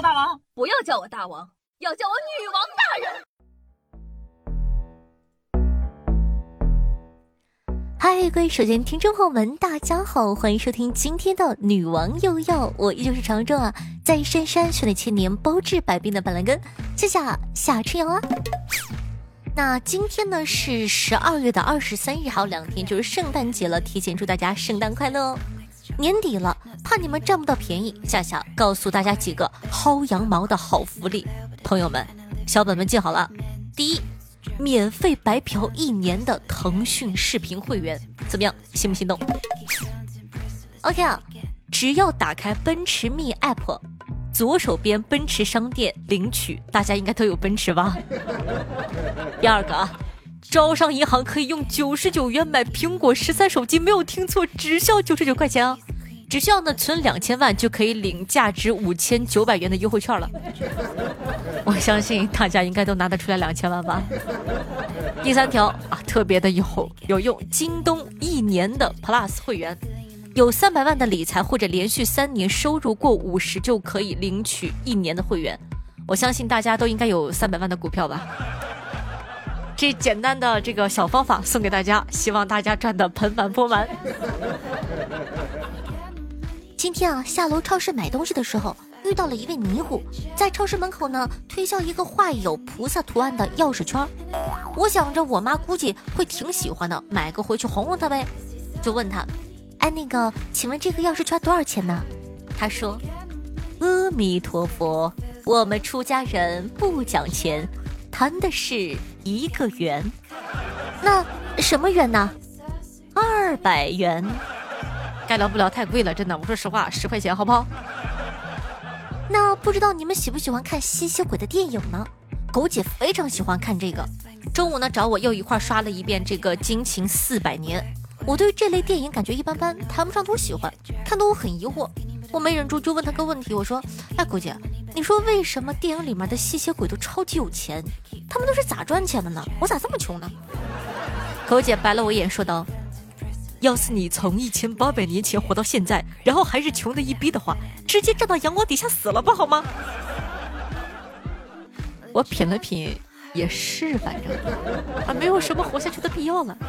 大王，不要叫我大王，要叫我女王大人。嗨，各位首先听众朋友们，大家好，欢迎收听今天的女王又要，我依旧是常州啊，在深山训练千年，包治百病的板蓝根，谢谢夏春瑶啊。那今天呢是十二月的二十三日，还有两天就是圣诞节了，提前祝大家圣诞快乐哦！年底了，怕你们占不到便宜，夏夏告诉大家几个薅羊毛的好福利，朋友们，小本本记好了。第一，免费白嫖一年的腾讯视频会员，怎么样，心不心动？OK 啊，只要打开奔驰 Me App。左手边奔驰商店领取，大家应该都有奔驰吧？第二个啊，招商银行可以用九十九元买苹果十三手机，没有听错，只需要九十九块钱啊！只需要呢存两千万就可以领价值五千九百元的优惠券了。我相信大家应该都拿得出来两千万吧？第三条啊，特别的有有用，京东一年的 Plus 会员。有三百万的理财或者连续三年收入过五十就可以领取一年的会员。我相信大家都应该有三百万的股票吧？这简单的这个小方法送给大家，希望大家赚得盆满钵满。今天啊，下楼超市买东西的时候遇到了一位迷糊，在超市门口呢推销一个画有菩萨图案的钥匙圈。我想着我妈估计会挺喜欢的，买个回去哄哄她呗，就问她。哎，那个，请问这个钥匙圈多少钱呢？他说：“阿弥陀佛，我们出家人不讲钱，谈的是一个元。那什么元呢？二百元。该聊不聊太贵了，真的。我说实话，十块钱好不好？那不知道你们喜不喜欢看吸血鬼的电影呢？狗姐非常喜欢看这个。中午呢，找我又一块刷了一遍这个《惊情四百年》。”我对这类电影感觉一般般，谈不上多喜欢，看得我很疑惑。我没忍住就问他个问题，我说：“哎，狗姐，你说为什么电影里面的吸血鬼都超级有钱？他们都是咋赚钱的呢？我咋这么穷呢？”狗姐白了我一眼，说道：“要是你从一千八百年前活到现在，然后还是穷的一逼的话，直接站到阳光底下死了吧，好吗？” 我品了品，也是，反正啊，没有什么活下去的必要了。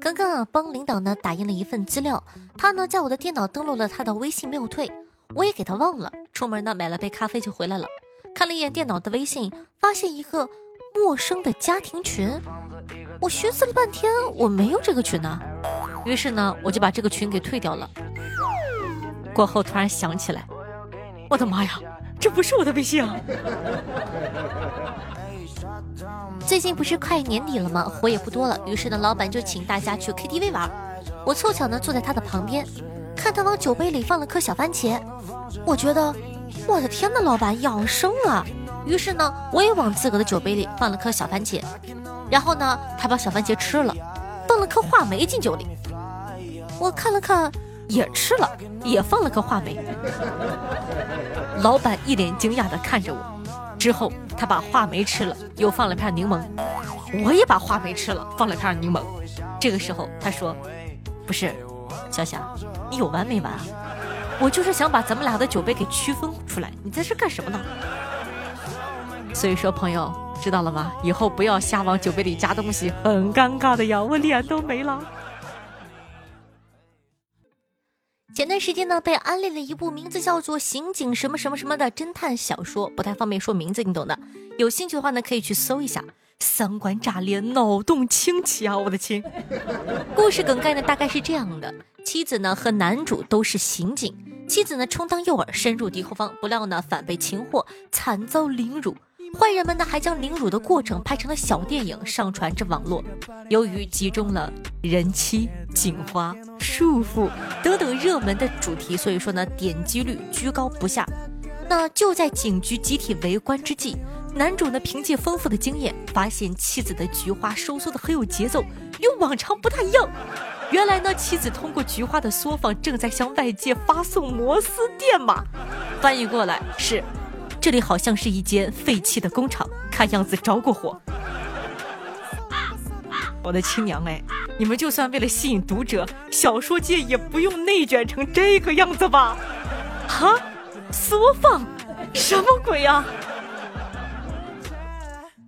刚刚啊，帮领导呢打印了一份资料，他呢在我的电脑登录了他的微信没有退，我也给他忘了。出门呢买了杯咖啡就回来了，看了一眼电脑的微信，发现一个陌生的家庭群。我寻思了半天，我没有这个群呢，于是呢我就把这个群给退掉了。过后突然想起来，我的妈呀，这不是我的微信啊！最近不是快年底了吗？活也不多了，于是呢，老板就请大家去 KTV 玩。我凑巧呢坐在他的旁边，看他往酒杯里放了颗小番茄，我觉得，我的天呐，老板养生啊！于是呢，我也往自个的酒杯里放了颗小番茄，然后呢，他把小番茄吃了，放了颗话梅进酒里，我看了看，也吃了，也放了颗话梅。老板一脸惊讶的看着我。之后，他把话梅吃了，又放了片柠檬。我也把话梅吃了，放了片柠檬。这个时候，他说：“不是，小霞，你有完没完啊？我就是想把咱们俩的酒杯给区分出来，你在这干什么呢？”所以说，朋友知道了吗？以后不要瞎往酒杯里加东西，很尴尬的呀，我脸都没了。前段时间呢，被安利了一部名字叫做《刑警什么什么什么》的侦探小说，不太方便说名字，你懂的。有兴趣的话呢，可以去搜一下。三观炸裂，脑洞清奇啊！我的亲。故事梗概呢，大概是这样的：妻子呢和男主都是刑警，妻子呢充当诱饵，深入敌后方，不料呢反被擒获，惨遭凌辱。坏人们呢还将凌辱的过程拍成了小电影，上传至网络。由于集中了人妻、警花、束缚等等热门的主题，所以说呢点击率居高不下。那就在警局集体围观之际，男主呢凭借丰富的经验，发现妻子的菊花收缩的很有节奏，与往常不太一样。原来呢妻子通过菊花的缩放，正在向外界发送摩斯电码。翻译过来是。这里好像是一间废弃的工厂，看样子着过火。我的亲娘哎！你们就算为了吸引读者，小说界也不用内卷成这个样子吧？哈，缩放，什么鬼呀？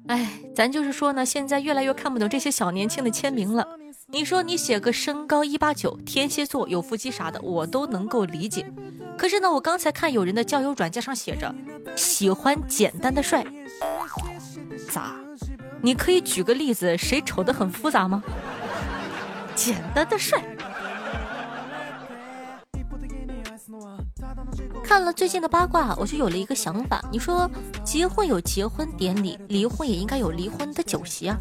哎，咱就是说呢，现在越来越看不懂这些小年轻的签名了。你说你写个身高一八九，天蝎座，有腹肌啥的，我都能够理解。可是呢，我刚才看有人的交友软件上写着喜欢简单的帅，咋？你可以举个例子，谁丑的很复杂吗？简单的帅。看了最近的八卦，我就有了一个想法。你说结婚有结婚典礼，离婚也应该有离婚的酒席啊。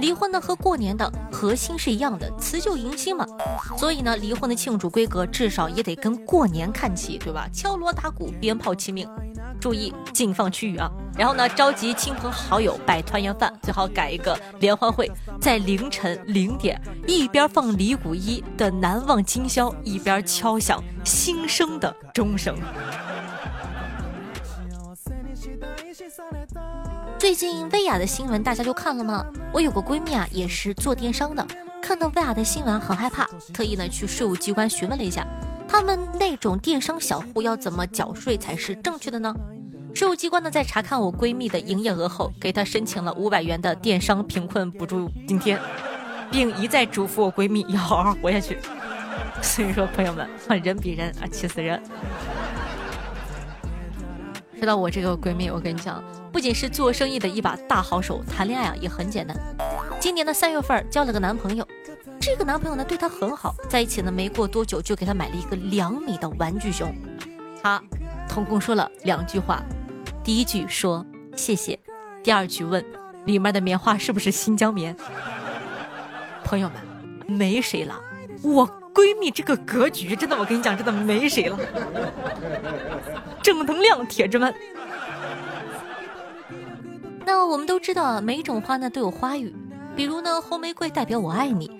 离婚呢和过年的核心是一样的，辞旧迎新嘛。所以呢，离婚的庆祝规格至少也得跟过年看齐，对吧？敲锣打鼓，鞭炮齐鸣。注意禁放区域啊！然后呢，召集亲朋好友摆团圆饭，最好改一个联欢会，在凌晨零点，一边放李谷一的《难忘今宵》，一边敲响新生的钟声。最近薇娅的新闻大家就看了吗？我有个闺蜜啊，也是做电商的，看到薇娅的新闻很害怕，特意呢去税务机关询问了一下。他们那种电商小户要怎么缴税才是正确的呢？税务机关呢在查看我闺蜜的营业额后，给她申请了五百元的电商贫困补助津贴，并一再嘱咐我闺蜜要好好活下去。所以说，朋友们，人比人啊，气死人。说到我这个闺蜜，我跟你讲，不仅是做生意的一把大好手，谈恋爱啊也很简单。今年的三月份交了个男朋友。这个男朋友呢，对她很好，在一起呢没过多久，就给她买了一个两米的玩具熊。她总共说了两句话，第一句说谢谢，第二句问里面的棉花是不是新疆棉。朋友们，没谁了，我闺蜜这个格局真的，我跟你讲，真的没谁了。正能量，铁子们。那我们都知道，每种花呢都有花语，比如呢，红玫瑰代表我爱你。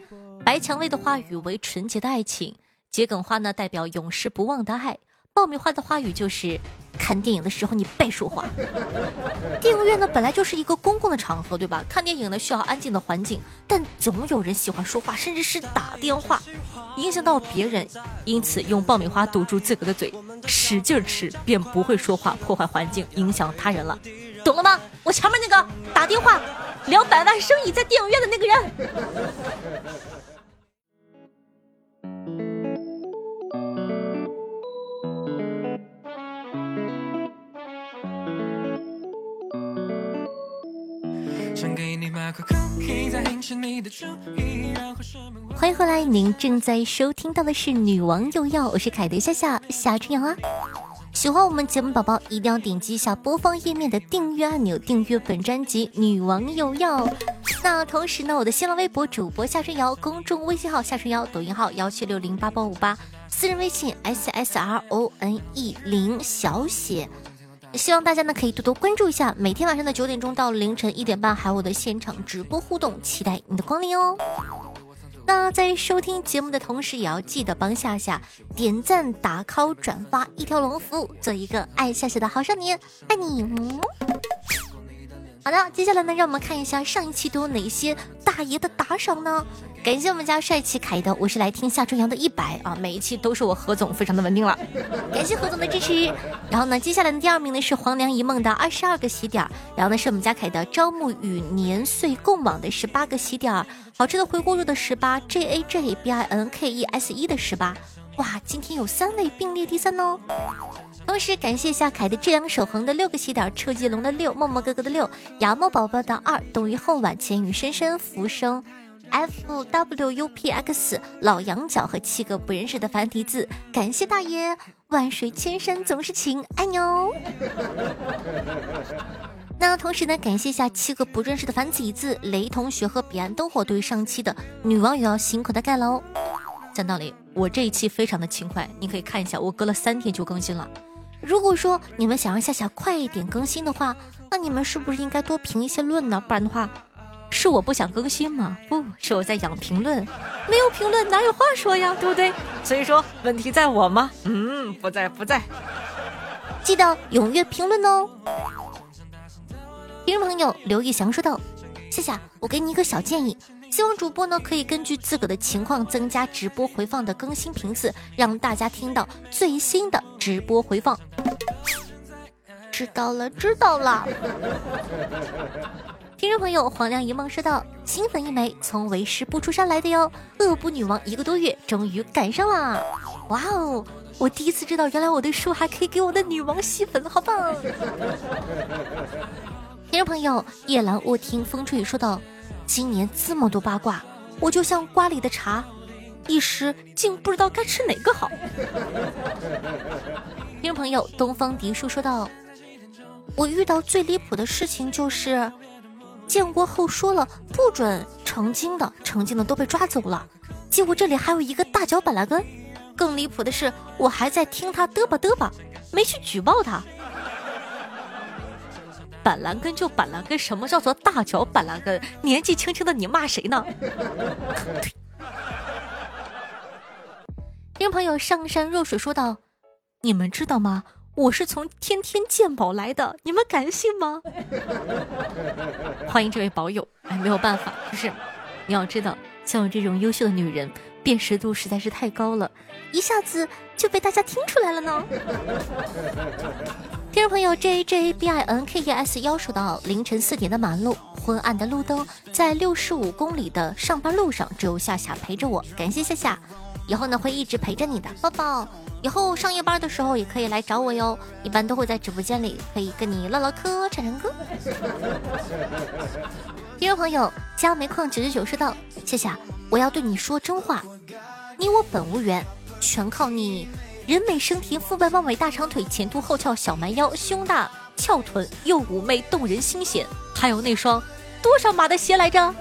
白蔷薇的花语为纯洁的爱情，桔梗花呢代表永世不忘的爱，爆米花的花语就是看电影的时候你别说话。电影院呢本来就是一个公共的场合，对吧？看电影呢需要安静的环境，但总有人喜欢说话，甚至是打电话，影响到别人，因此用爆米花堵住自个的嘴，使劲吃，便不会说话，破坏环境，影响他人了，懂了吗？我前面那个打电话聊百万生意在电影院的那个人。欢迎回来，您正在收听到的是《女王又要》，我是凯德夏夏夏春阳啊。喜欢我们节目宝宝一定要点击一下播放页面的订阅按钮，订阅本专辑《女王又要》。那同时呢，我的新浪微博主播夏春瑶，公众微信号夏春瑶，抖音号幺七六零八八五八，私人微信 s s r o n e 零小写。希望大家呢可以多多关注一下，每天晚上的九点钟到凌晨一点半还有我的现场直播互动，期待你的光临哦。那在收听节目的同时，也要记得帮夏夏点赞、打 call、转发一条龙服务，做一个爱夏夏的好少年，爱你。好的，接下来呢，让我们看一下上一期都有哪些大爷的打赏呢？感谢我们家帅气凯的，我是来听夏春阳的一百啊，每一期都是我何总，非常的稳定了。感谢何总的支持。然后呢，接下来的第二名呢是黄粱一梦的二十二个喜点，然后呢是我们家凯的朝暮与年岁共往的十八个喜点，好吃的回锅肉的十八，J A J B I N K E S 一的十八，哇，今天有三位并列第三哦。同时感谢夏凯的这两守恒的六个喜点，车继龙的六，默默哥哥的六，牙猫宝宝的二，冬雨后晚，浅雨深深，浮生。f w u p x 老羊角和七个不认识的繁体字，感谢大爷，万水千山总是情，爱你哦。那同时呢，感谢一下七个不认识的繁体字，雷同学和彼岸灯火对于上期的女网友要辛苦的盖楼。讲道理，我这一期非常的勤快，你可以看一下，我隔了三天就更新了。如果说你们想让夏夏快一点更新的话，那你们是不是应该多评一些论呢？不然的话。是我不想更新吗？不是我在养评论，没有评论哪有话说呀，对不对？所以说问题在我吗？嗯，不在不在，记得踊跃评论哦。听众朋友刘玉祥说道：“夏夏，我给你一个小建议，希望主播呢可以根据自个的情况增加直播回放的更新频次，让大家听到最新的直播回放。知道了，知道了。听众朋友，黄粱一梦说道：“新粉一枚，从为师不出山来的哟。恶补女王一个多月，终于赶上啦！哇哦，我第一次知道，原来我的书还可以给我的女王吸粉，好棒！听众朋友，夜阑卧听风吹雨说道：“今年这么多八卦，我就像瓜里的茶，一时竟不知道该吃哪个好。听众朋友，东方迪叔说道：“我遇到最离谱的事情就是。建国后说了不准成精的，成精的都被抓走了。结果这里还有一个大脚板蓝根，更离谱的是，我还在听他嘚吧嘚吧，没去举报他。板蓝根就板蓝根，什么叫做大脚板蓝根？年纪轻轻的你骂谁呢？听朋友上善若水说道：“你们知道吗？”我是从天天鉴宝来的，你们敢信吗？欢迎这位宝友。哎，没有办法，就是你要知道，像我这种优秀的女人，辨识度实在是太高了，一下子就被大家听出来了呢。听众朋友 J J B I N K E S 幺说到凌晨四点的马路，昏暗的路灯，在六十五公里的上班路上，只有夏夏陪着我，感谢夏夏，以后呢会一直陪着你的，抱抱。以后上夜班的时候也可以来找我哟，一般都会在直播间里可以跟你唠唠嗑、唱唱歌。听众朋友，加煤矿九九九说道：“夏夏，我要对你说真话，你我本无缘，全靠你。人美声甜，肤白貌美，大长腿，前凸后翘，小蛮腰，胸大翘臀，又妩媚动人心弦，还有那双多少码的鞋来着？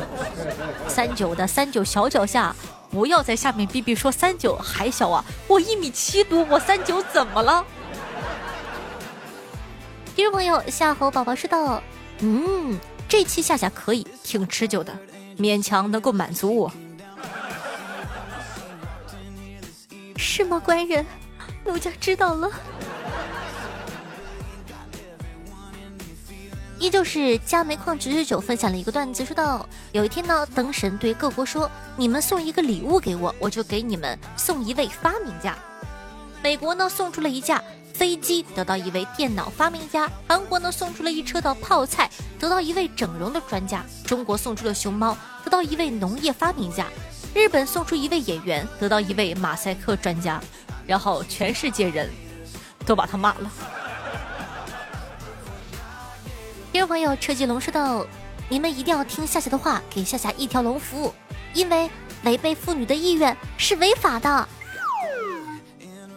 三九的三九小脚下。”不要在下面逼逼说三九还小啊！我一米七多，我三九怎么了？听众朋友夏侯宝宝说道：“嗯，这期夏夏可以，挺持久的，勉强能够满足我。”是吗，官人？奴家知道了。依旧是加煤矿九九九分享了一个段子，说到有一天呢，灯神对各国说：“你们送一个礼物给我，我就给你们送一位发明家。”美国呢送出了一架飞机，得到一位电脑发明家；韩国呢送出了一车的泡菜，得到一位整容的专家；中国送出了熊猫，得到一位农业发明家；日本送出一位演员，得到一位马赛克专家，然后全世界人都把他骂了。听众朋友，车继龙说道：“你们一定要听夏夏的话，给夏夏一条龙服务，因为违背妇女的意愿是违法的。”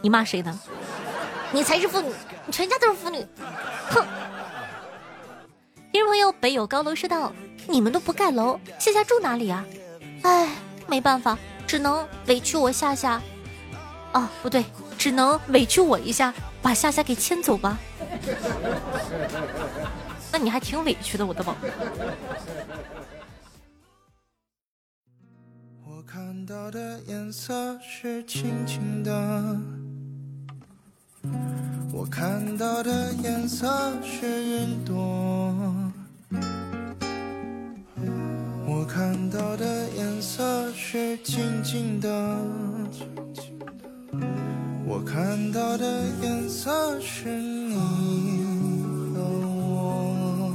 你骂谁呢？你才是妇女，你全家都是妇女！哼！听众朋友，北有高楼说道：“你们都不盖楼，夏夏住哪里啊？”哎，没办法，只能委屈我夏夏。哦，不对，只能委屈我一下，把夏夏给牵走吧。那你还挺委屈的，我的宝。我看到的颜色是青青的，我看到的颜色是云朵，看到的颜色是静静的，我看到的颜色是你和我。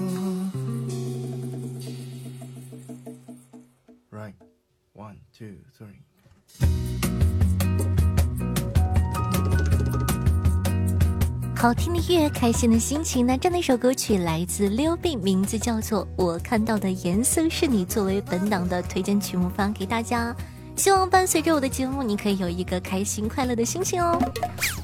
Right, one, two, three. 好听的音乐，开心的心情。那这样的一首歌曲来自溜冰，名字叫做《我看到的颜色是你》，作为本档的推荐曲目发给大家。希望伴随着我的节目，你可以有一个开心快乐的心情哦。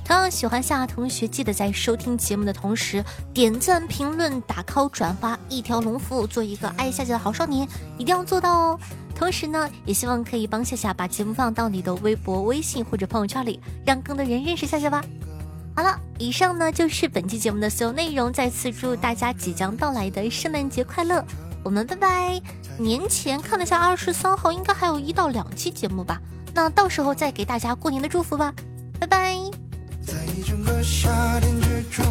同样喜欢夏同学，记得在收听节目的同时点赞、评论、打 call、转发，一条龙服务，做一个爱夏夏的好少年，一定要做到哦。同时呢，也希望可以帮夏夏把节目放到你的微博、微信或者朋友圈里，让更多人认识夏夏吧。好了，以上呢就是本期节目的所有内容。再次祝大家即将到来的圣诞节快乐！我们拜拜。年前看了下，二十三号应该还有一到两期节目吧。那到时候再给大家过年的祝福吧。拜拜。在一整个夏天之中